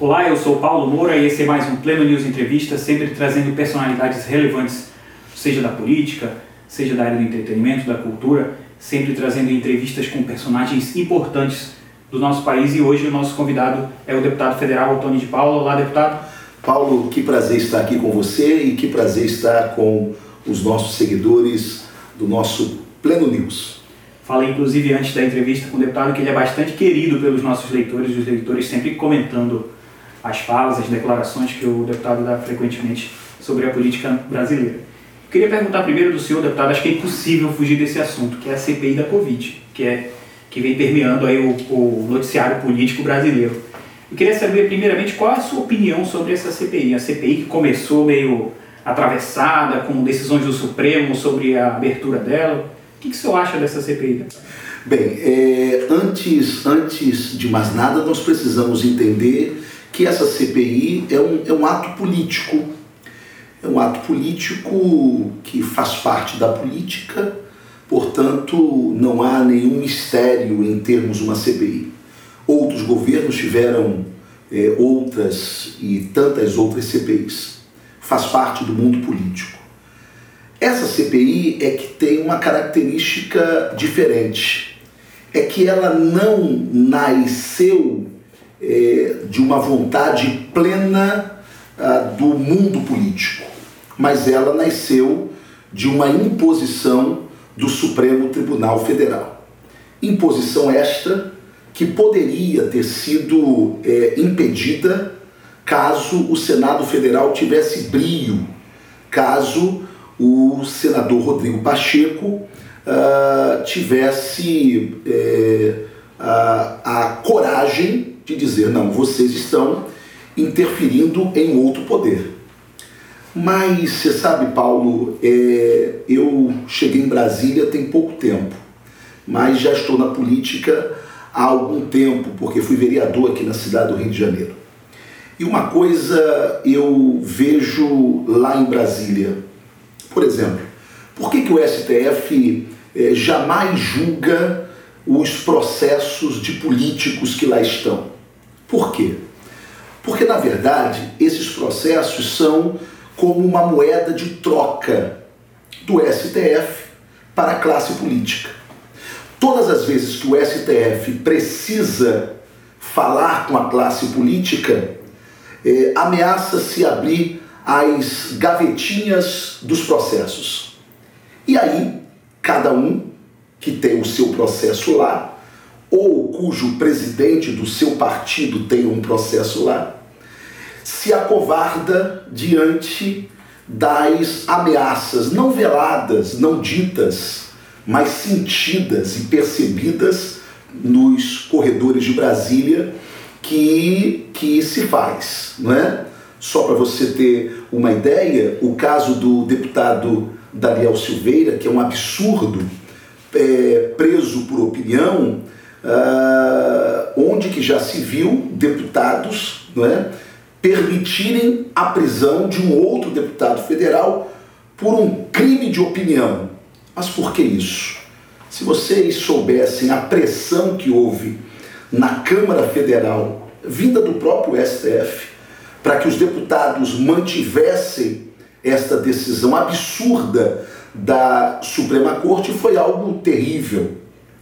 Olá, eu sou Paulo Moura e esse é mais um Pleno News Entrevista, sempre trazendo personalidades relevantes, seja da política, seja da área do entretenimento, da cultura, sempre trazendo entrevistas com personagens importantes do nosso país e hoje o nosso convidado é o deputado federal Antônio de Paula. Olá, deputado. Paulo, que prazer estar aqui com você e que prazer estar com os nossos seguidores do nosso Pleno News. Falei, inclusive, antes da entrevista com o deputado que ele é bastante querido pelos nossos leitores, os leitores sempre comentando as falas, as declarações que o deputado dá frequentemente sobre a política brasileira. Queria perguntar primeiro do senhor, deputado, acho que é impossível fugir desse assunto, que é a CPI da Covid, que, é, que vem permeando aí o, o noticiário político brasileiro. Eu queria saber, primeiramente, qual a sua opinião sobre essa CPI. A CPI que começou meio atravessada, com decisões do Supremo sobre a abertura dela. O que, que o senhor acha dessa CPI? Bem, é, antes, antes de mais nada, nós precisamos entender que essa CPI é um, é um ato político. É um ato político que faz parte da política, portanto, não há nenhum mistério em termos uma CPI. Outros governos tiveram é, outras e tantas outras CPIs. Faz parte do mundo político. Essa CPI é que tem uma característica diferente. É que ela não nasceu de uma vontade plena ah, do mundo político, mas ela nasceu de uma imposição do Supremo Tribunal Federal. Imposição esta que poderia ter sido é, impedida caso o Senado Federal tivesse brio, caso o senador Rodrigo Pacheco uh, tivesse é, a coragem de dizer: não, vocês estão interferindo em outro poder. Mas você sabe, Paulo, é, eu cheguei em Brasília tem pouco tempo, mas já estou na política há algum tempo, porque fui vereador aqui na cidade do Rio de Janeiro. E uma coisa eu vejo lá em Brasília, por exemplo, por que, que o STF é, jamais julga os processos de políticos que lá estão? Por quê? Porque, na verdade, esses processos são como uma moeda de troca do STF para a classe política. Todas as vezes que o STF precisa falar com a classe política, é, ameaça-se abrir as gavetinhas dos processos. E aí, cada um que tem o seu processo lá ou cujo presidente do seu partido tem um processo lá, se acovarda diante das ameaças não veladas, não ditas, mas sentidas e percebidas nos corredores de Brasília que, que se faz, não é? Só para você ter uma ideia, o caso do deputado Daniel Silveira, que é um absurdo, é, preso por opinião, uh, onde que já se viu deputados não é, permitirem a prisão de um outro deputado federal por um crime de opinião. Mas por que isso? Se vocês soubessem a pressão que houve na Câmara Federal, vinda do próprio STF, para que os deputados mantivessem esta decisão absurda da Suprema Corte, foi algo terrível.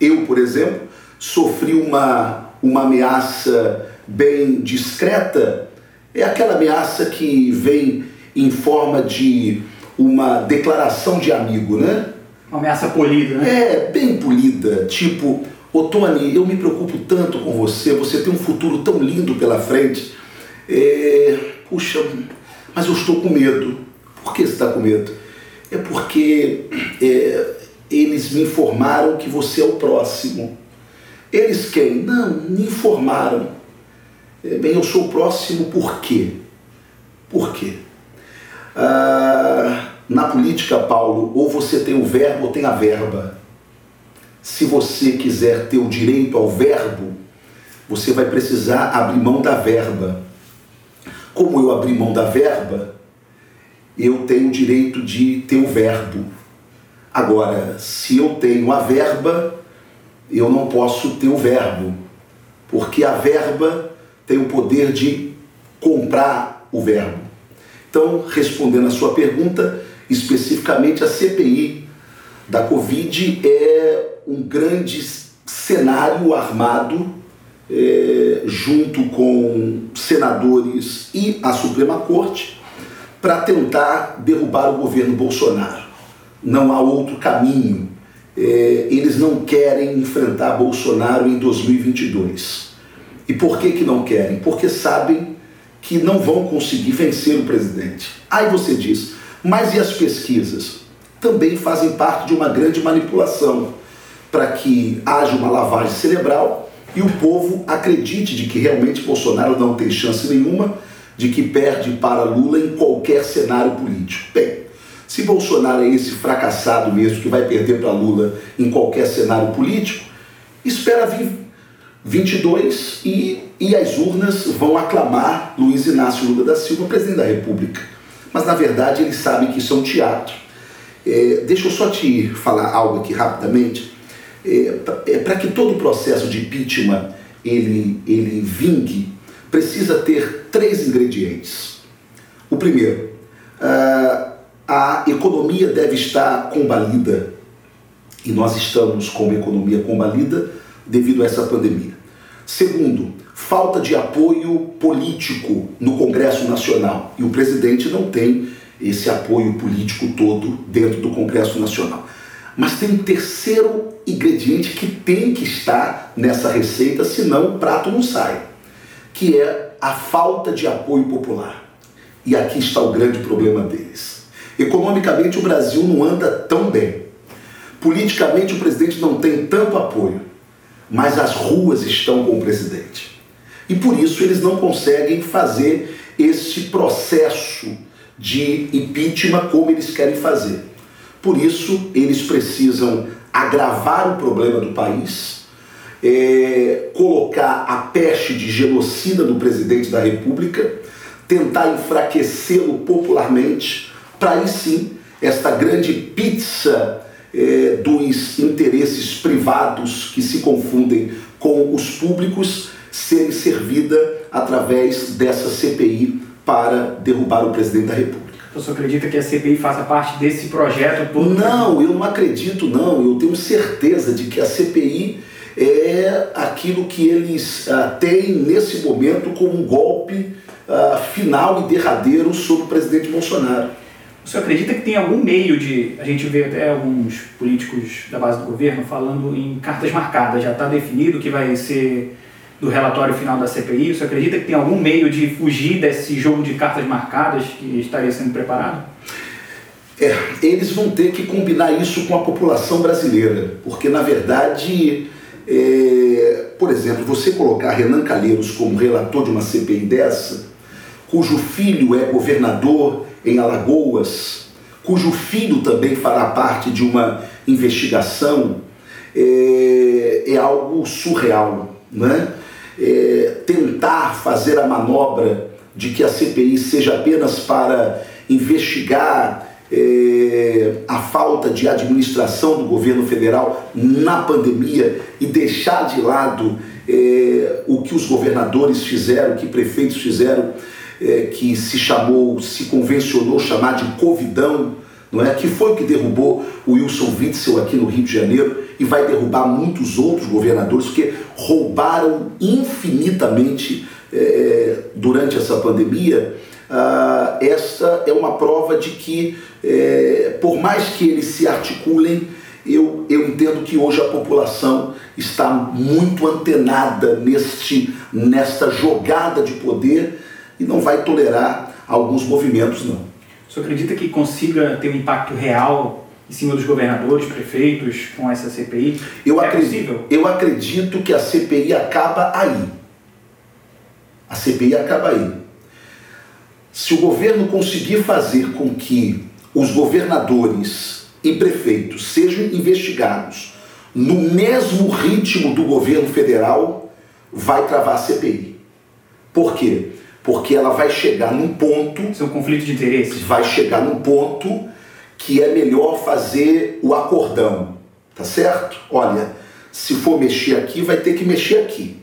Eu, por exemplo, sofri uma, uma ameaça bem discreta, é aquela ameaça que vem em forma de uma declaração de amigo, né? Uma ameaça polida, né? É, bem polida. Tipo, ô Tony, eu me preocupo tanto com você, você tem um futuro tão lindo pela frente. É, puxa, mas eu estou com medo. Por que você está com medo? É porque é, eles me informaram que você é o próximo. Eles quem? Não, me informaram. É, bem, eu sou o próximo por quê? Por quê? Ah, na política, Paulo, ou você tem o verbo ou tem a verba. Se você quiser ter o direito ao verbo, você vai precisar abrir mão da verba. Como eu abri mão da verba, eu tenho o direito de ter o verbo. Agora, se eu tenho a verba, eu não posso ter o verbo, porque a verba tem o poder de comprar o verbo. Então, respondendo a sua pergunta, especificamente a CPI da Covid é um grande cenário armado é, junto com senadores e a Suprema Corte para tentar derrubar o governo Bolsonaro. Não há outro caminho. É, eles não querem enfrentar Bolsonaro em 2022. E por que, que não querem? Porque sabem que não vão conseguir vencer o presidente. Aí você diz, mas e as pesquisas? Também fazem parte de uma grande manipulação para que haja uma lavagem cerebral e o povo acredite de que realmente Bolsonaro não tem chance nenhuma, de que perde para Lula em qualquer cenário político. Bem, se Bolsonaro é esse fracassado mesmo que vai perder para Lula em qualquer cenário político, espera vir 22 e, e as urnas vão aclamar Luiz Inácio Lula da Silva presidente da República. Mas na verdade eles sabem que isso é um teatro. É, deixa eu só te falar algo aqui rapidamente. É, é para que todo o processo de impeachment ele, ele vingue, precisa ter três ingredientes. O primeiro, uh, a economia deve estar combalida, e nós estamos com uma economia combalida devido a essa pandemia. Segundo, falta de apoio político no Congresso Nacional, e o presidente não tem esse apoio político todo dentro do Congresso Nacional. Mas tem um terceiro ingrediente que tem que estar nessa receita, senão o prato não sai, que é a falta de apoio popular. E aqui está o grande problema deles Economicamente, o Brasil não anda tão bem. Politicamente, o presidente não tem tanto apoio, mas as ruas estão com o presidente. E por isso eles não conseguem fazer esse processo de impeachment como eles querem fazer. Por isso, eles precisam agravar o problema do país, é, colocar a peste de genocida do presidente da República, tentar enfraquecê-lo popularmente para aí sim esta grande pizza é, dos interesses privados que se confundem com os públicos serem servida através dessa CPI para derrubar o presidente da República. Você acredita que a CPI faça parte desse projeto todo? Não, eu não acredito não. Eu tenho certeza de que a CPI é aquilo que eles ah, têm nesse momento como um golpe ah, final e derradeiro sobre o presidente Bolsonaro. Você acredita que tem algum meio de. A gente vê até alguns políticos da base do governo falando em cartas marcadas, já está definido que vai ser do relatório final da CPI. Você acredita que tem algum meio de fugir desse jogo de cartas marcadas que estaria sendo preparado? É, eles vão ter que combinar isso com a população brasileira, porque na verdade, é, por exemplo, você colocar Renan Calheiros como relator de uma CPI dessa, cujo filho é governador em Alagoas, cujo filho também fará parte de uma investigação, é, é algo surreal. Né? É, tentar fazer a manobra de que a CPI seja apenas para investigar é, a falta de administração do governo federal na pandemia e deixar de lado é, o que os governadores fizeram, o que prefeitos fizeram é, que se chamou, se convencionou chamar de Covidão, não é? que foi o que derrubou o Wilson Witzel aqui no Rio de Janeiro e vai derrubar muitos outros governadores, porque roubaram infinitamente é, durante essa pandemia. Ah, esta é uma prova de que, é, por mais que eles se articulem, eu, eu entendo que hoje a população está muito antenada neste, nesta jogada de poder e não vai tolerar alguns movimentos, não. O senhor acredita que consiga ter um impacto real em cima dos governadores, prefeitos, com essa CPI? Eu, é acredito, possível? eu acredito que a CPI acaba aí. A CPI acaba aí. Se o governo conseguir fazer com que os governadores e prefeitos sejam investigados no mesmo ritmo do governo federal, vai travar a CPI. Por quê? Porque ela vai chegar num ponto. Um conflito de interesses. Vai chegar num ponto que é melhor fazer o acordão, tá certo? Olha, se for mexer aqui, vai ter que mexer aqui.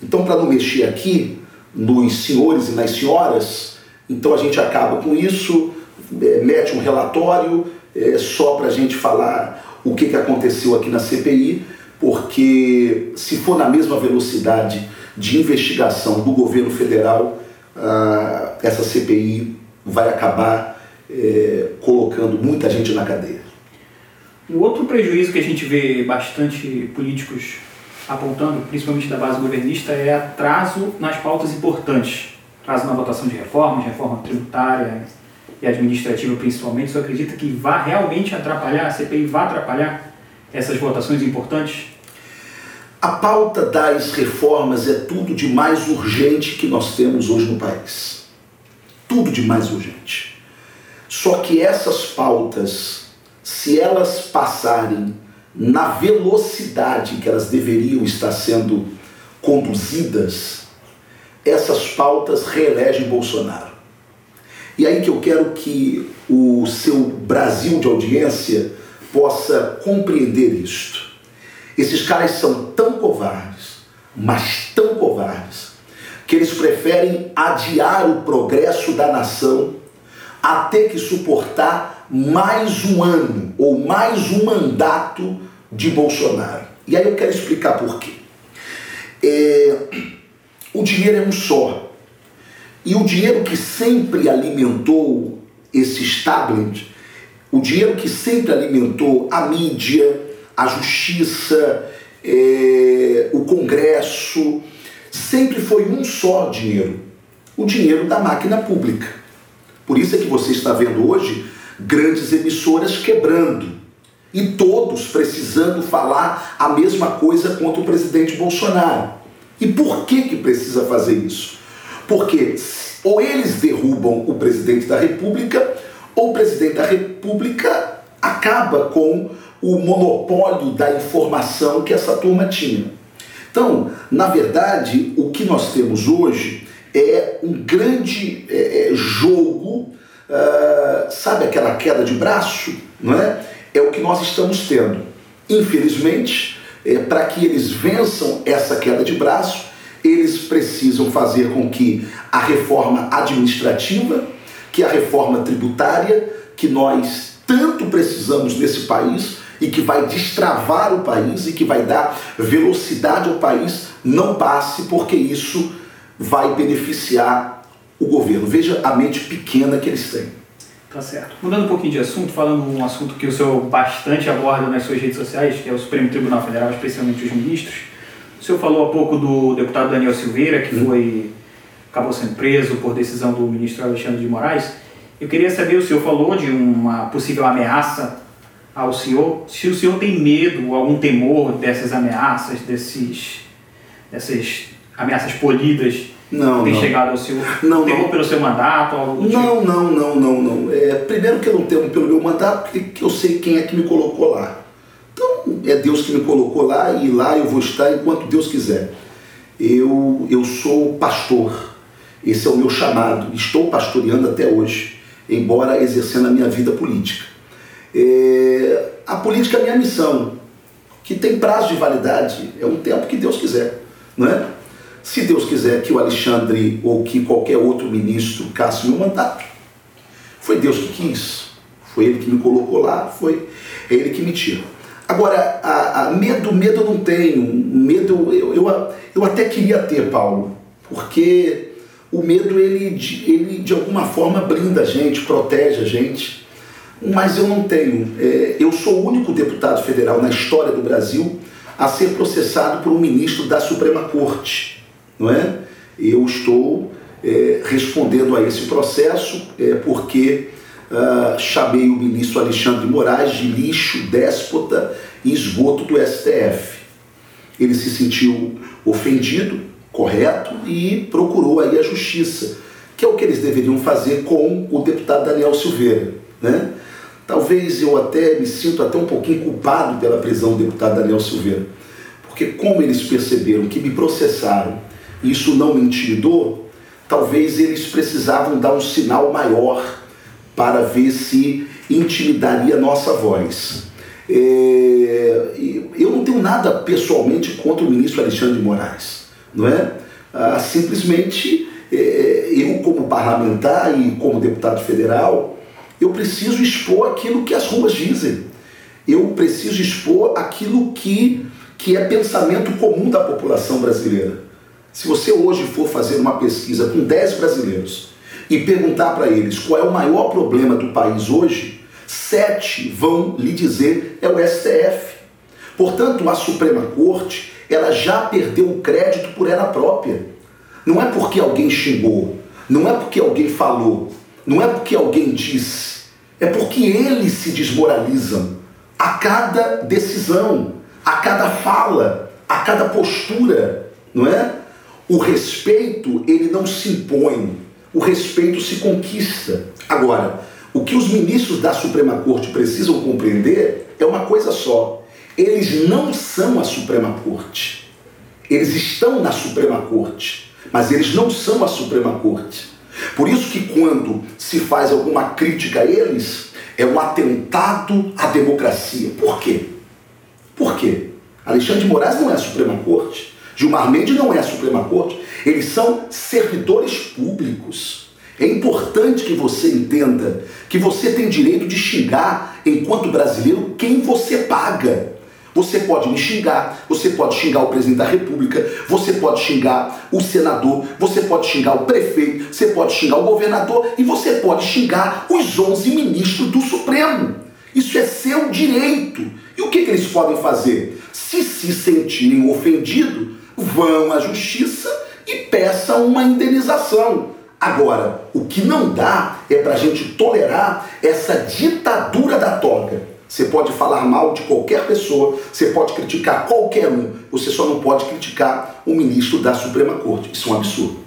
Então, para não mexer aqui, nos senhores e nas senhoras, então a gente acaba com isso, é, mete um relatório é, só para a gente falar o que, que aconteceu aqui na CPI, porque se for na mesma velocidade de investigação do governo federal, ah, essa CPI vai acabar é, colocando muita gente na cadeia. Um outro prejuízo que a gente vê bastante políticos apontando, principalmente da base governista, é atraso nas pautas importantes. Atraso na votação de reformas, reforma tributária e administrativa principalmente. Você acredita que vai realmente atrapalhar, a CPI vai atrapalhar essas votações importantes? A pauta das reformas é tudo de mais urgente que nós temos hoje no país. Tudo de mais urgente. Só que essas pautas, se elas passarem na velocidade que elas deveriam estar sendo conduzidas, essas pautas reelegem Bolsonaro. E aí que eu quero que o seu Brasil de audiência possa compreender isto. Esses caras são tão covardes, mas tão covardes, que eles preferem adiar o progresso da nação a ter que suportar mais um ano ou mais um mandato de Bolsonaro. E aí eu quero explicar por quê. É, o dinheiro é um só. E o dinheiro que sempre alimentou esse establishment, o dinheiro que sempre alimentou a mídia, a justiça, é, o Congresso, sempre foi um só dinheiro: o dinheiro da máquina pública. Por isso é que você está vendo hoje grandes emissoras quebrando e todos precisando falar a mesma coisa contra o presidente Bolsonaro. E por que que precisa fazer isso? Porque ou eles derrubam o presidente da República, ou o presidente da República acaba com o monopólio da informação que essa turma tinha. Então, na verdade, o que nós temos hoje é um grande é, é jogo uh, sabe aquela queda de braço? Não é? É o que nós estamos tendo. Infelizmente, é, para que eles vençam essa queda de braço, eles precisam fazer com que a reforma administrativa, que a reforma tributária, que nós tanto precisamos nesse país e que vai destravar o país e que vai dar velocidade ao país, não passe, porque isso vai beneficiar o governo. Veja a mente pequena que eles têm. Tá certo. Mudando um pouquinho de assunto, falando um assunto que o senhor bastante aborda nas suas redes sociais, que é o Supremo Tribunal Federal, especialmente os ministros. O senhor falou há pouco do deputado Daniel Silveira, que hum. foi acabou sendo preso por decisão do ministro Alexandre de Moraes. Eu queria saber, o senhor falou de uma possível ameaça ao senhor. Se o senhor tem medo, algum temor dessas ameaças, desses, dessas ameaças polidas não, tem não. chegado ao senhor? Não, Temor não. pelo seu mandato? Algo não, tipo? não, não, não, não. É, primeiro que eu não temo pelo meu mandato, porque eu sei quem é que me colocou lá. Então, é Deus que me colocou lá e lá eu vou estar enquanto Deus quiser. Eu, eu sou pastor, esse é o meu chamado. Estou pastoreando até hoje, embora exercendo a minha vida política. É, a política é minha missão, que tem prazo de validade, é um tempo que Deus quiser, não é? Se Deus quiser que o Alexandre ou que qualquer outro ministro casse meu mandato, foi Deus que quis. Foi Ele que me colocou lá, foi Ele que me tira. Agora, a, a medo, medo eu não tenho. Medo eu, eu, eu até queria ter, Paulo, porque o medo ele, ele de alguma forma blinda a gente, protege a gente, mas eu não tenho. É, eu sou o único deputado federal na história do Brasil a ser processado por um ministro da Suprema Corte não é? Eu estou é, respondendo a esse processo é, porque uh, chamei o ministro Alexandre de Moraes de lixo, déspota e esgoto do STF. Ele se sentiu ofendido, correto, e procurou aí a justiça, que é o que eles deveriam fazer com o deputado Daniel Silveira. Né? Talvez eu até me sinto até um pouquinho culpado pela prisão do deputado Daniel Silveira, porque como eles perceberam que me processaram isso não me intimidou, talvez eles precisavam dar um sinal maior para ver se intimidaria nossa voz. É, eu não tenho nada pessoalmente contra o ministro Alexandre de Moraes, não é? Ah, simplesmente, é, eu, como parlamentar e como deputado federal, eu preciso expor aquilo que as ruas dizem. Eu preciso expor aquilo que, que é pensamento comum da população brasileira. Se você hoje for fazer uma pesquisa com 10 brasileiros e perguntar para eles qual é o maior problema do país hoje, sete vão lhe dizer é o STF. Portanto, a Suprema Corte ela já perdeu o crédito por ela própria. Não é porque alguém xingou, não é porque alguém falou, não é porque alguém disse, é porque eles se desmoralizam a cada decisão, a cada fala, a cada postura, não é? O respeito, ele não se impõe, o respeito se conquista. Agora, o que os ministros da Suprema Corte precisam compreender é uma coisa só: eles não são a Suprema Corte. Eles estão na Suprema Corte, mas eles não são a Suprema Corte. Por isso que quando se faz alguma crítica a eles, é um atentado à democracia. Por quê? Por quê? Alexandre de Moraes não é a Suprema Corte, Gilmar Mendes não é a Suprema Corte, eles são servidores públicos. É importante que você entenda que você tem direito de xingar, enquanto brasileiro, quem você paga. Você pode me xingar, você pode xingar o presidente da República, você pode xingar o senador, você pode xingar o prefeito, você pode xingar o governador e você pode xingar os 11 ministros do Supremo. Isso é seu direito. E o que, que eles podem fazer? Se se sentirem ofendidos, vão à justiça e peçam uma indenização. Agora, o que não dá é para a gente tolerar essa ditadura da toga. Você pode falar mal de qualquer pessoa, você pode criticar qualquer um, você só não pode criticar o ministro da Suprema Corte. Isso é um absurdo.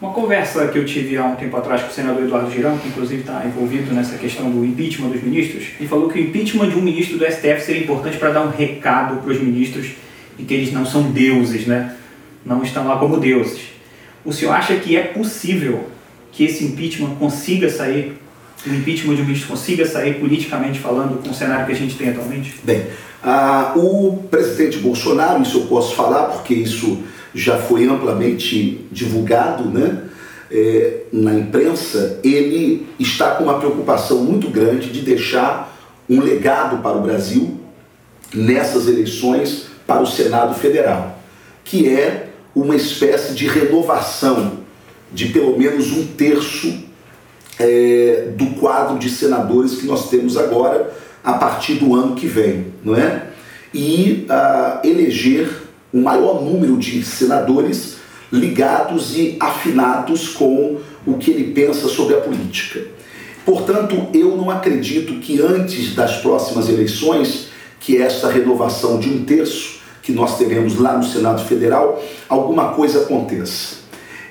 Uma conversa que eu tive há um tempo atrás com o senador Eduardo Girão, que inclusive está envolvido nessa questão do impeachment dos ministros, e falou que o impeachment de um ministro do STF seria importante para dar um recado para os ministros de que eles não são deuses, né? Não estão lá como deuses. O senhor acha que é possível que esse impeachment consiga sair, o impeachment de um ministro consiga sair politicamente falando com o cenário que a gente tem atualmente? Bem, ah, o presidente Bolsonaro, isso eu posso falar porque isso já foi amplamente divulgado, né? É, na imprensa, ele está com uma preocupação muito grande de deixar um legado para o Brasil nessas eleições para o Senado Federal, que é uma espécie de renovação de pelo menos um terço é, do quadro de senadores que nós temos agora a partir do ano que vem, não é? E a, eleger um maior número de senadores ligados e afinados com o que ele pensa sobre a política. Portanto, eu não acredito que antes das próximas eleições, que essa renovação de um terço que nós teremos lá no Senado Federal, alguma coisa aconteça.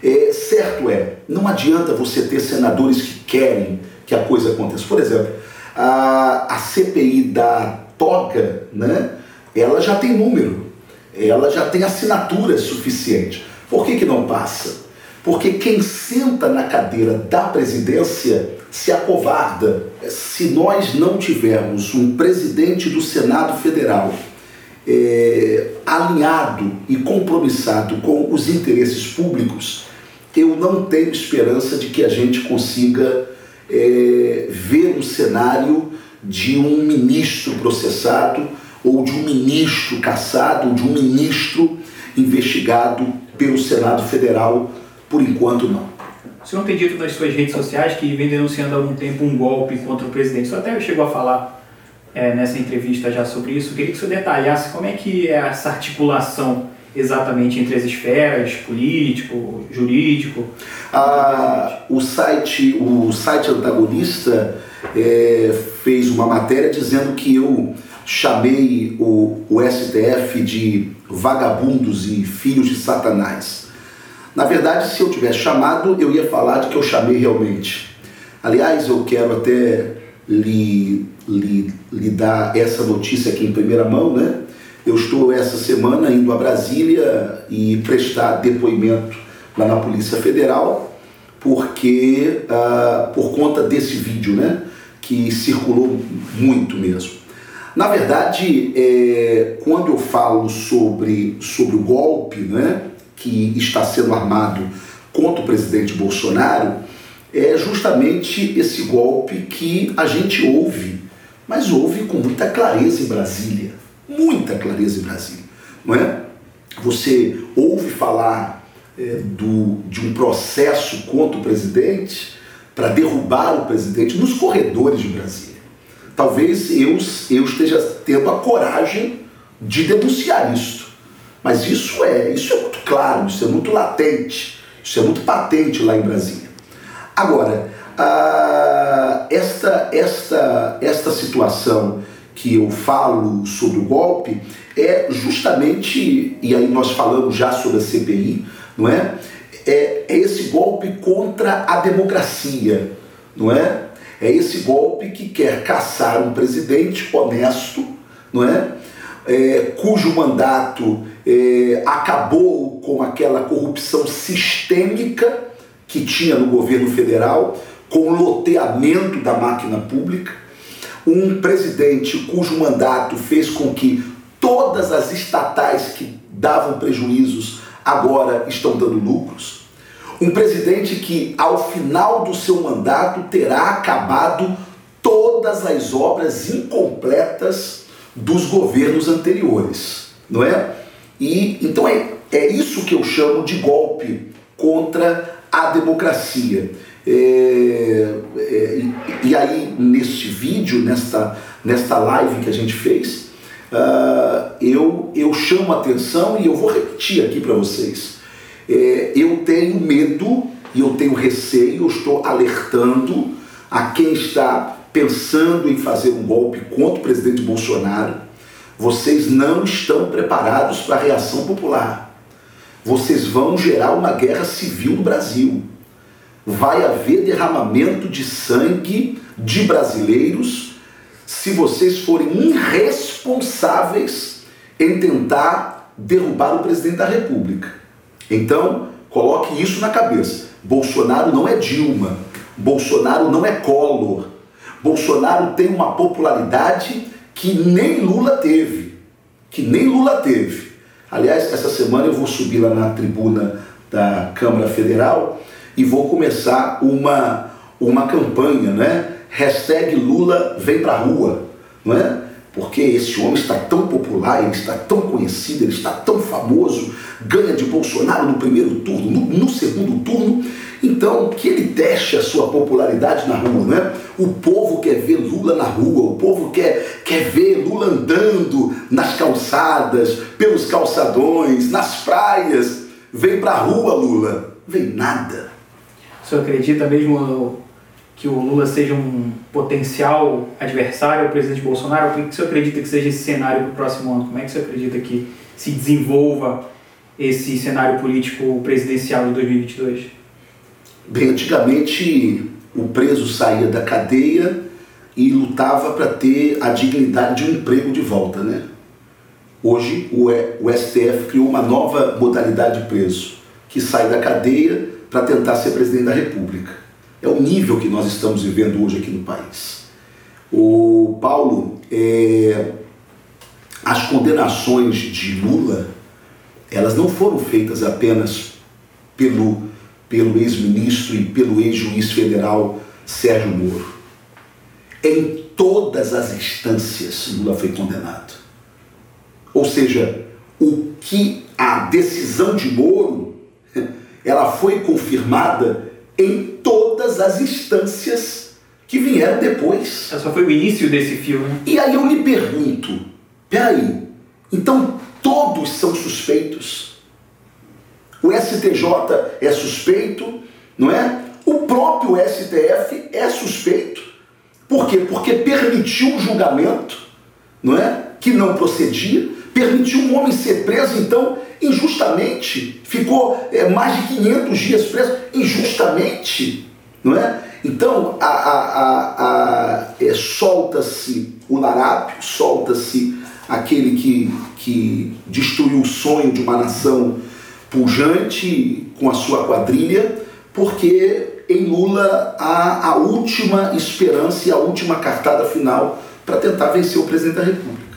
É, certo é, não adianta você ter senadores que querem que a coisa aconteça. Por exemplo, a, a CPI da toga, né, ela já tem número, ela já tem assinatura suficiente. Por que, que não passa? Porque quem senta na cadeira da presidência se acovarda. Se nós não tivermos um presidente do Senado Federal é, alinhado e compromissado com os interesses públicos, eu não tenho esperança de que a gente consiga é, ver um cenário de um ministro processado, ou de um ministro caçado, ou de um ministro investigado pelo Senado Federal, por enquanto não. O senhor tem dito nas suas redes sociais que vem denunciando há algum tempo um golpe contra o presidente. O senhor até chegou a falar é, nessa entrevista já sobre isso. Eu queria que você detalhasse como é que é essa articulação exatamente entre as esferas, político, jurídico. Ah, o site, o site antagonista é, fez uma matéria dizendo que eu chamei o, o STF de vagabundos e filhos de Satanás. Na verdade, se eu tivesse chamado, eu ia falar de que eu chamei realmente. Aliás, eu quero até lhe, lhe, lhe dar essa notícia aqui em primeira mão, né? Eu estou essa semana indo a Brasília e prestar depoimento lá na Polícia Federal, porque ah, por conta desse vídeo, né? Que circulou muito mesmo. Na verdade, é, quando eu falo sobre, sobre o golpe, né? que está sendo armado contra o presidente Bolsonaro é justamente esse golpe que a gente ouve, mas ouve com muita clareza em Brasília, muita clareza em Brasília, não é? Você ouve falar é, do, de um processo contra o presidente para derrubar o presidente nos corredores de Brasília. Talvez eu, eu esteja tendo a coragem de denunciar isso. Mas isso é, isso é muito claro, isso é muito latente, isso é muito patente lá em Brasília. Agora, ah, esta, esta, esta situação que eu falo sobre o golpe é justamente, e aí nós falamos já sobre a CPI, não é? É, é esse golpe contra a democracia, não é? É esse golpe que quer caçar um presidente honesto, não é? é cujo mandato é, acabou com aquela corrupção sistêmica que tinha no governo federal, com o loteamento da máquina pública, um presidente cujo mandato fez com que todas as estatais que davam prejuízos agora estão dando lucros. Um presidente que, ao final do seu mandato, terá acabado todas as obras incompletas dos governos anteriores, não é? E então é, é isso que eu chamo de golpe contra a democracia. É, é, e aí, neste vídeo, nesta, nesta live que a gente fez, uh, eu, eu chamo a atenção e eu vou repetir aqui para vocês. É, eu tenho medo e eu tenho receio, eu estou alertando a quem está pensando em fazer um golpe contra o presidente Bolsonaro. Vocês não estão preparados para a reação popular. Vocês vão gerar uma guerra civil no Brasil vai haver derramamento de sangue de brasileiros se vocês forem irresponsáveis em tentar derrubar o presidente da República. Então, coloque isso na cabeça. Bolsonaro não é Dilma, Bolsonaro não é Collor. Bolsonaro tem uma popularidade que nem Lula teve, que nem Lula teve. Aliás, essa semana eu vou subir lá na tribuna da Câmara Federal e vou começar uma, uma campanha, né? Hashtag Lula vem pra rua, não é? Porque esse homem está tão popular, ele está tão conhecido, ele está tão famoso, ganha de Bolsonaro no primeiro turno, no, no segundo turno, então que ele teste a sua popularidade na rua, né? O povo quer ver Lula na rua, o povo quer, quer ver Lula andando nas calçadas, pelos calçadões, nas praias. Vem pra rua, Lula. Vem nada. O senhor acredita mesmo que o Lula seja um potencial adversário ao presidente Bolsonaro? Por que o senhor acredita que seja esse cenário para o próximo ano? Como é que o senhor acredita que se desenvolva esse cenário político presidencial de 2022? Bem, antigamente o preso saía da cadeia e lutava para ter a dignidade de um emprego de volta, né? Hoje o STF criou uma nova modalidade de preso, que sai da cadeia para tentar ser presidente da República. É o nível que nós estamos vivendo hoje aqui no país. O Paulo, é, as condenações de Lula, elas não foram feitas apenas pelo, pelo ex-ministro e pelo ex-juiz federal Sérgio Moro. Em todas as instâncias, Lula foi condenado. Ou seja, o que a decisão de Moro ela foi confirmada em todas as instâncias que vieram depois. Essa foi o início desse filme. E aí eu lhe pergunto, peraí, então todos são suspeitos? O STJ é suspeito, não é? O próprio STF é suspeito. Por quê? Porque permitiu um julgamento, não é? Que não procedia, permitiu um homem ser preso, então injustamente, ficou é, mais de 500 dias preso, injustamente, não é? Então, a, a, a, é, solta-se o larápio, solta-se aquele que, que destruiu o sonho de uma nação pujante com a sua quadrilha, porque em Lula há a última esperança e a última cartada final para tentar vencer o presidente da República.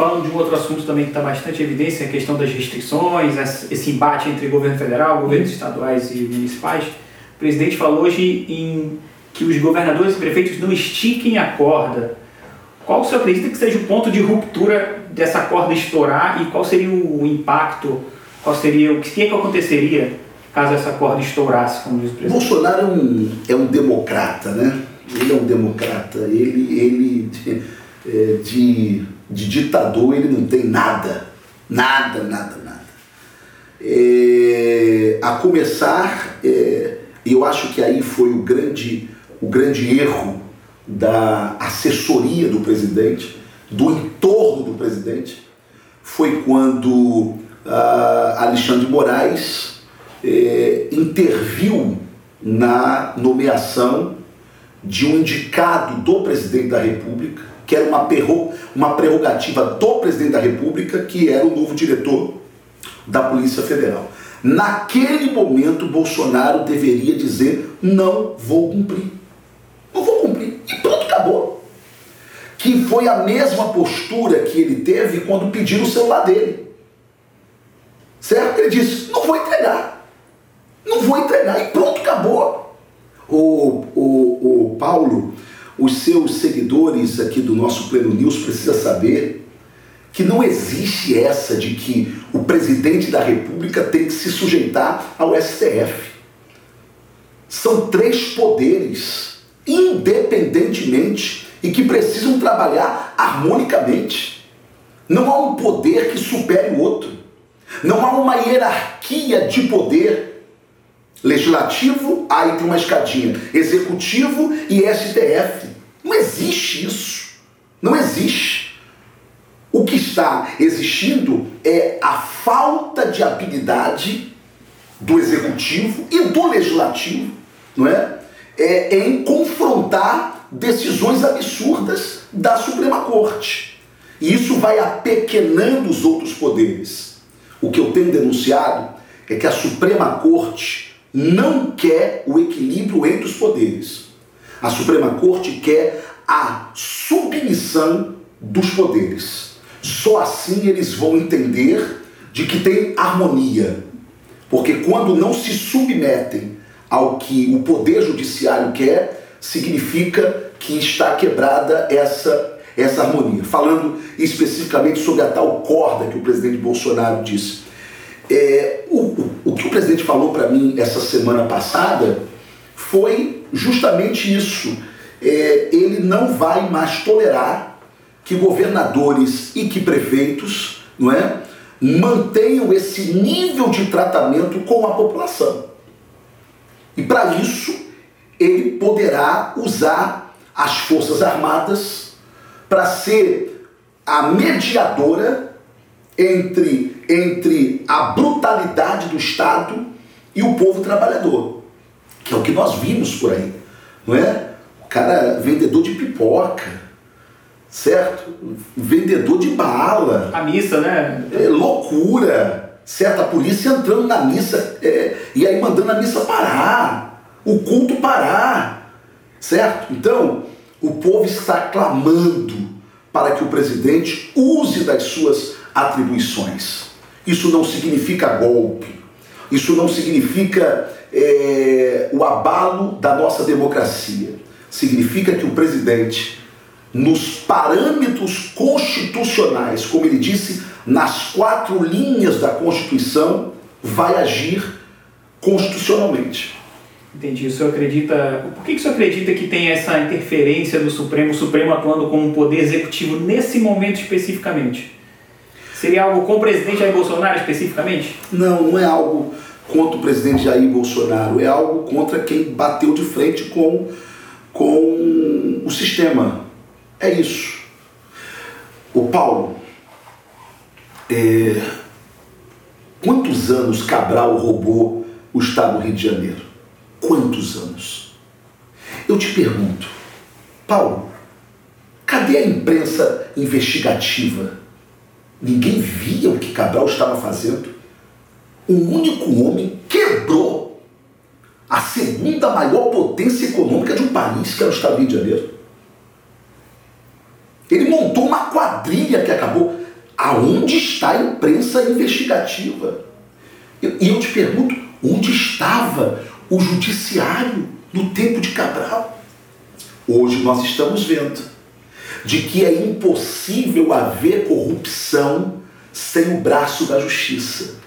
Falando de um outro assunto também que está bastante evidência, a questão das restrições, esse embate entre governo federal, governos estaduais e municipais. O presidente falou hoje em que os governadores e prefeitos não estiquem a corda. Qual você acredita que seja o ponto de ruptura dessa corda estourar e qual seria o impacto, qual seria o que, é que aconteceria caso essa corda estourasse, como diz o presidente? Bolsonaro é um, é um democrata, né? Ele é um democrata. Ele, ele de, é, de, de ditador, ele não tem nada. Nada, nada, nada. É, a começar, é, eu acho que aí foi o grande, o grande erro da assessoria do presidente, do entorno do presidente, foi quando uh, Alexandre Moraes eh, interviu na nomeação de um indicado do presidente da República, que era uma, uma prerrogativa do presidente da República, que era o novo diretor da Polícia Federal. Naquele momento, Bolsonaro deveria dizer: não vou cumprir. Não vou cumprir. E pronto, acabou. Que foi a mesma postura que ele teve quando pediram o celular dele. Certo? Ele disse: não vou entregar. Não vou entregar. E pronto, acabou. O, o, o Paulo, os seus seguidores aqui do nosso Pleno News precisam saber que não existe essa de que o presidente da República tem que se sujeitar ao STF. São três poderes, independentemente, e que precisam trabalhar harmonicamente. Não há um poder que supere o outro. Não há uma hierarquia de poder Legislativo, aí tem uma escadinha. Executivo e STF. Não existe isso. Não existe. O que está existindo é a falta de habilidade do executivo e do legislativo, não é? é em confrontar decisões absurdas da Suprema Corte. E isso vai apequenando os outros poderes. O que eu tenho denunciado é que a Suprema Corte não quer o equilíbrio entre os poderes. A Suprema Corte quer a submissão dos poderes. Só assim eles vão entender de que tem harmonia. Porque quando não se submetem ao que o poder judiciário quer, significa que está quebrada essa essa harmonia. Falando especificamente sobre a tal corda que o presidente Bolsonaro disse. É, o, o que o presidente falou para mim essa semana passada foi justamente isso. É, ele não vai mais tolerar que governadores e que prefeitos não é, mantenham esse nível de tratamento com a população. E para isso, ele poderá usar as Forças Armadas para ser a mediadora entre, entre a brutalidade do Estado e o povo trabalhador, que é o que nós vimos por aí, não é? O cara vendedor de pipoca, certo? Vendedor de bala. A missa, né? É, loucura, certo? A polícia entrando na missa é, e aí mandando a missa parar, o culto parar, certo? Então, o povo está clamando para que o presidente use das suas atribuições. Isso não significa golpe, isso não significa é, o abalo da nossa democracia. Significa que o presidente, nos parâmetros constitucionais, como ele disse, nas quatro linhas da Constituição, vai agir constitucionalmente. Entendi. O senhor acredita. Por que, que o senhor acredita que tem essa interferência do Supremo, o Supremo atuando como um poder executivo nesse momento especificamente? Seria algo com o presidente Jair Bolsonaro especificamente? Não, não é algo contra o presidente Jair Bolsonaro, é algo contra quem bateu de frente com, com o sistema. É isso. O Paulo, é, quantos anos Cabral roubou o Estado do Rio de Janeiro? Quantos anos? Eu te pergunto, Paulo, cadê a imprensa investigativa? Ninguém via o que Cabral estava fazendo. Um único homem quebrou a segunda maior potência econômica de um país, que era o Estado do Rio de Janeiro. Ele montou uma quadrilha que acabou. aonde está a imprensa investigativa? E eu te pergunto, onde estava o judiciário no tempo de Cabral? Hoje nós estamos vendo de que é impossível haver corrupção sem o braço da justiça,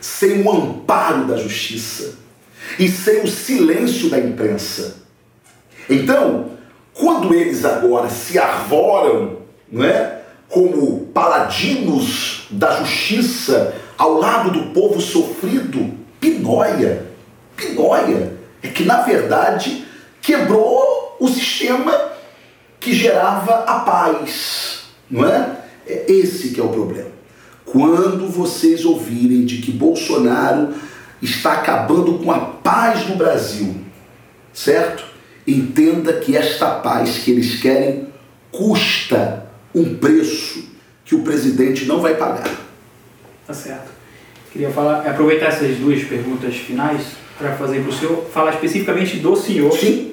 sem o amparo da justiça e sem o silêncio da imprensa. Então, quando eles agora se arvoram, não é, como paladinos da justiça ao lado do povo sofrido, pinóia, pinóia, é que na verdade quebrou o sistema que gerava a paz, não é? É esse que é o problema. Quando vocês ouvirem de que Bolsonaro está acabando com a paz no Brasil, certo? Entenda que esta paz que eles querem custa um preço que o presidente não vai pagar. Tá certo. Queria falar, aproveitar essas duas perguntas finais para fazer para o senhor, falar especificamente do senhor. Sim.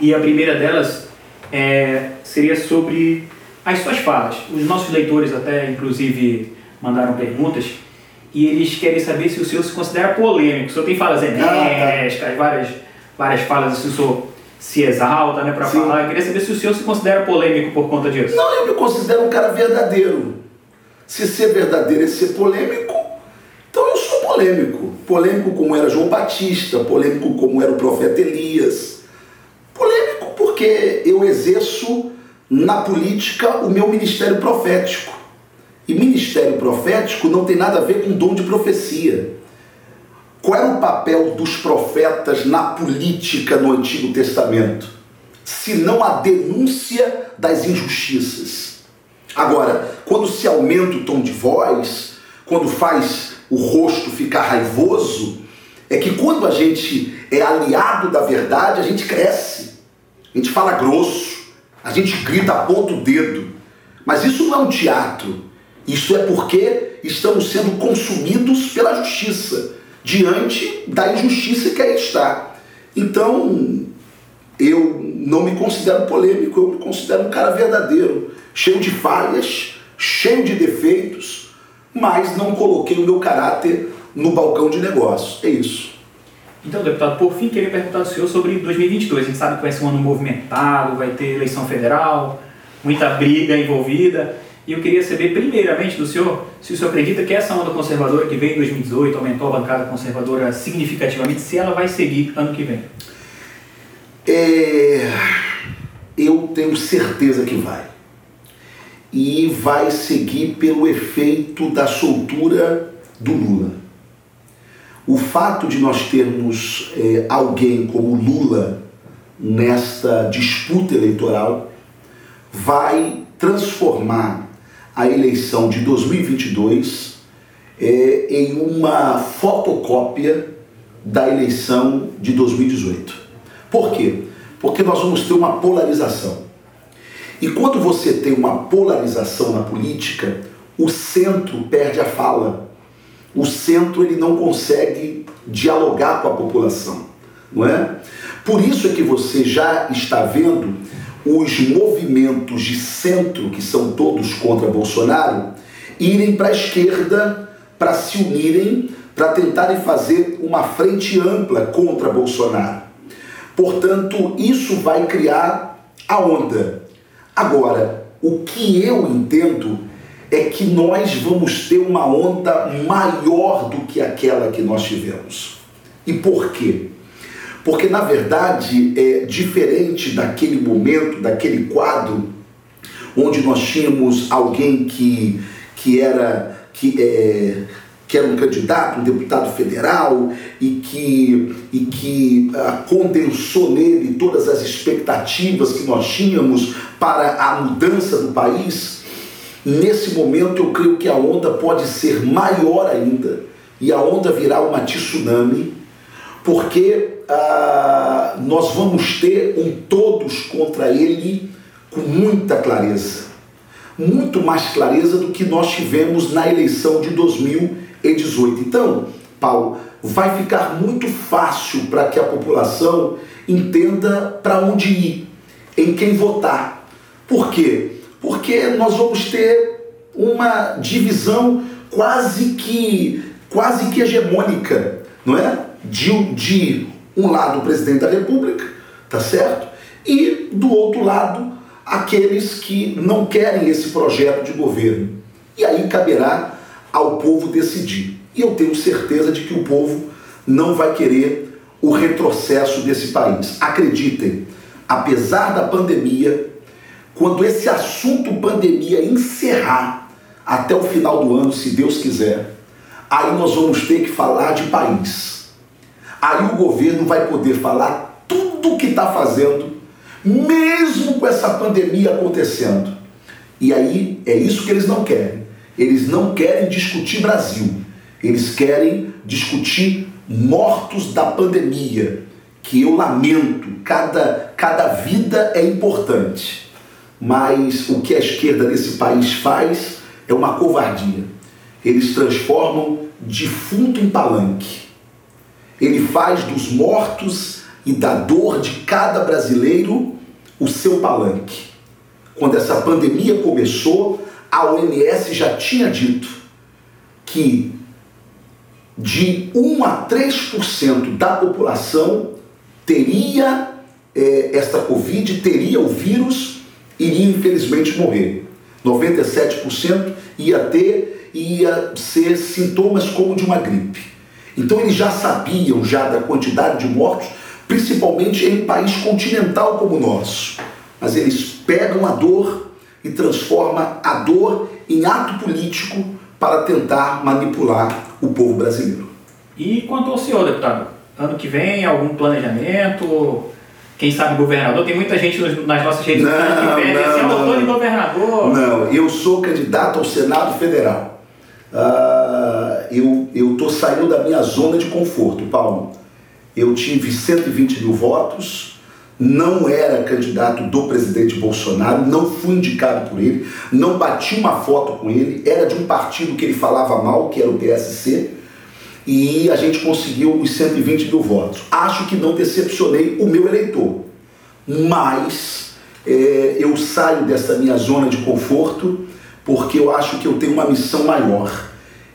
E a primeira delas é, seria sobre as suas falas. Os nossos leitores até, inclusive, mandaram perguntas e eles querem saber se o senhor se considera polêmico. O senhor tem falas enérgicas, ah, tá. várias, várias falas, se o senhor se exalta né, para falar. Eu queria saber se o senhor se considera polêmico por conta disso. Não, eu me considero um cara verdadeiro. Se ser verdadeiro é ser polêmico, então eu sou polêmico. Polêmico como era João Batista, polêmico como era o profeta Elias. Polêmico porque eu exerço na política o meu ministério profético. E ministério profético não tem nada a ver com dom de profecia. Qual era o papel dos profetas na política no Antigo Testamento? Se não a denúncia das injustiças. Agora, quando se aumenta o tom de voz, quando faz o rosto ficar raivoso, é que quando a gente é aliado da verdade, a gente cresce. A gente fala grosso, a gente grita, aponta o dedo. Mas isso não é um teatro. Isso é porque estamos sendo consumidos pela justiça, diante da injustiça que aí está. Então, eu não me considero polêmico, eu me considero um cara verdadeiro, cheio de falhas, cheio de defeitos, mas não coloquei o meu caráter no balcão de negócio. É isso. Então, deputado, por fim, queria perguntar ao senhor sobre 2022. A gente sabe que vai ser um ano movimentado, vai ter eleição federal, muita briga envolvida. E eu queria saber, primeiramente, do senhor, se o senhor acredita que essa onda conservadora que veio em 2018, aumentou a bancada conservadora significativamente, se ela vai seguir ano que vem. É... Eu tenho certeza que vai. E vai seguir pelo efeito da soltura do Lula. O fato de nós termos é, alguém como Lula nesta disputa eleitoral vai transformar a eleição de 2022 é, em uma fotocópia da eleição de 2018. Por quê? Porque nós vamos ter uma polarização. E quando você tem uma polarização na política, o centro perde a fala. O centro ele não consegue dialogar com a população, não é? Por isso é que você já está vendo os movimentos de centro, que são todos contra Bolsonaro, irem para a esquerda para se unirem, para tentarem fazer uma frente ampla contra Bolsonaro. Portanto, isso vai criar a onda. Agora, o que eu entendo é que nós vamos ter uma onda maior do que aquela que nós tivemos. E por quê? Porque, na verdade, é diferente daquele momento, daquele quadro, onde nós tínhamos alguém que, que era. Que, é, que era um candidato, um deputado federal, e que, e que ah, condensou nele todas as expectativas que nós tínhamos para a mudança do país, nesse momento eu creio que a onda pode ser maior ainda, e a onda virá uma tsunami, porque ah, nós vamos ter um todos contra ele com muita clareza. Muito mais clareza do que nós tivemos na eleição de 2018. Então, Paulo, vai ficar muito fácil para que a população entenda para onde ir, em quem votar. Por quê? Porque nós vamos ter uma divisão quase que quase que hegemônica, não é? De, de um lado o presidente da República, tá certo? E do outro lado aqueles que não querem esse projeto de governo. E aí caberá ao povo decidir. E eu tenho certeza de que o povo não vai querer o retrocesso desse país. Acreditem, apesar da pandemia, quando esse assunto pandemia encerrar até o final do ano, se Deus quiser, aí nós vamos ter que falar de país. Aí o governo vai poder falar tudo o que está fazendo, mesmo com essa pandemia acontecendo. E aí é isso que eles não querem. Eles não querem discutir Brasil. Eles querem discutir mortos da pandemia, que eu lamento. Cada, cada vida é importante. Mas o que a esquerda nesse país faz é uma covardia. Eles transformam defunto em palanque. Ele faz dos mortos e da dor de cada brasileiro o seu palanque. Quando essa pandemia começou, a OMS já tinha dito que de 1 a 3% da população teria é, esta Covid, teria o vírus, iria infelizmente morrer. 97% ia ter, ia ser sintomas como de uma gripe. Então eles já sabiam já da quantidade de mortos, principalmente em um país continental como o nosso. Mas eles pegam a dor e transformam a dor em ato político para tentar manipular o povo brasileiro. E quanto ao senhor, deputado? Ano que vem, algum planejamento? Quem sabe governador? Tem muita gente nas nossas redes sociais que pede esse doutor de governador. Não, eu sou candidato ao Senado Federal. Uh, eu estou saindo da minha zona de conforto, Paulo. Eu tive 120 mil votos, não era candidato do presidente Bolsonaro, não fui indicado por ele, não bati uma foto com ele, era de um partido que ele falava mal, que era o PSC, e a gente conseguiu os 120 mil votos. Acho que não decepcionei o meu eleitor, mas é, eu saio dessa minha zona de conforto porque eu acho que eu tenho uma missão maior,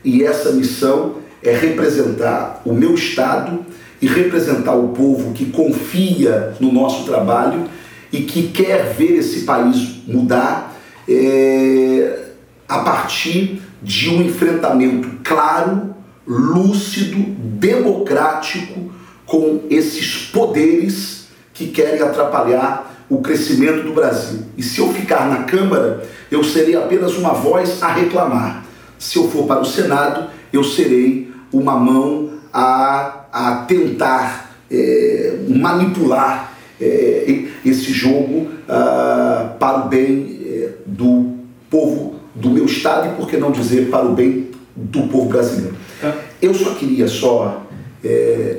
e essa missão é representar o meu Estado e representar o povo que confia no nosso trabalho e que quer ver esse país mudar é, a partir de um enfrentamento claro, lúcido, democrático com esses poderes que querem atrapalhar o crescimento do Brasil. E se eu ficar na Câmara, eu serei apenas uma voz a reclamar. Se eu for para o Senado, eu serei uma mão a a tentar é, manipular é, esse jogo ah, para o bem é, do povo do meu estado e, por que não dizer, para o bem do povo brasileiro. Tá. Eu só queria só, é,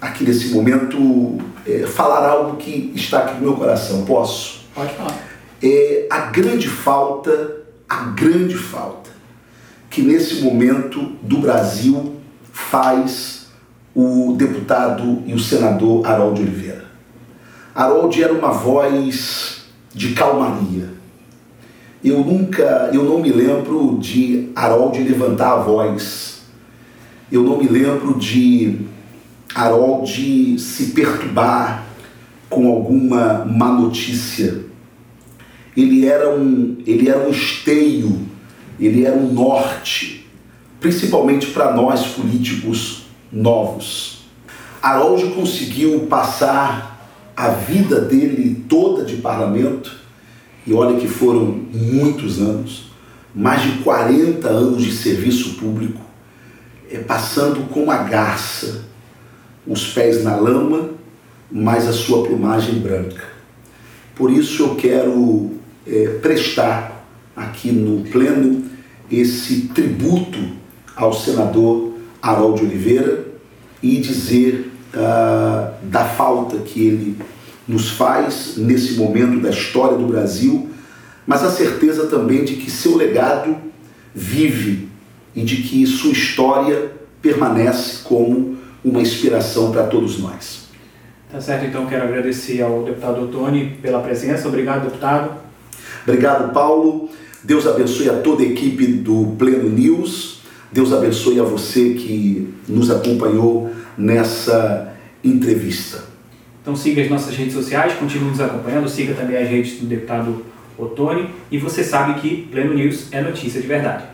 aqui nesse momento, é, falar algo que está aqui no meu coração. Posso? Pode falar. É, a grande falta, a grande falta que nesse momento do Brasil faz o deputado e o senador Harold Oliveira. Harold era uma voz de calmaria. Eu nunca, eu não me lembro de Harold levantar a voz. Eu não me lembro de Harold se perturbar com alguma má notícia. Ele era um, ele era um esteio, ele era um norte, principalmente para nós políticos novos. Harold conseguiu passar a vida dele toda de parlamento, e olha que foram muitos anos, mais de 40 anos de serviço público, é, passando com a garça, os pés na lama, mas a sua plumagem branca. Por isso eu quero é, prestar aqui no Pleno esse tributo ao senador Harold Oliveira e dizer uh, da falta que ele nos faz nesse momento da história do Brasil, mas a certeza também de que seu legado vive e de que sua história permanece como uma inspiração para todos nós. Tá certo, então quero agradecer ao deputado Tony pela presença. Obrigado, deputado. Obrigado, Paulo. Deus abençoe a toda a equipe do Pleno News. Deus abençoe a você que nos acompanhou nessa entrevista. Então siga as nossas redes sociais, continue nos acompanhando, siga também as redes do deputado Otoni e você sabe que Pleno News é notícia de verdade.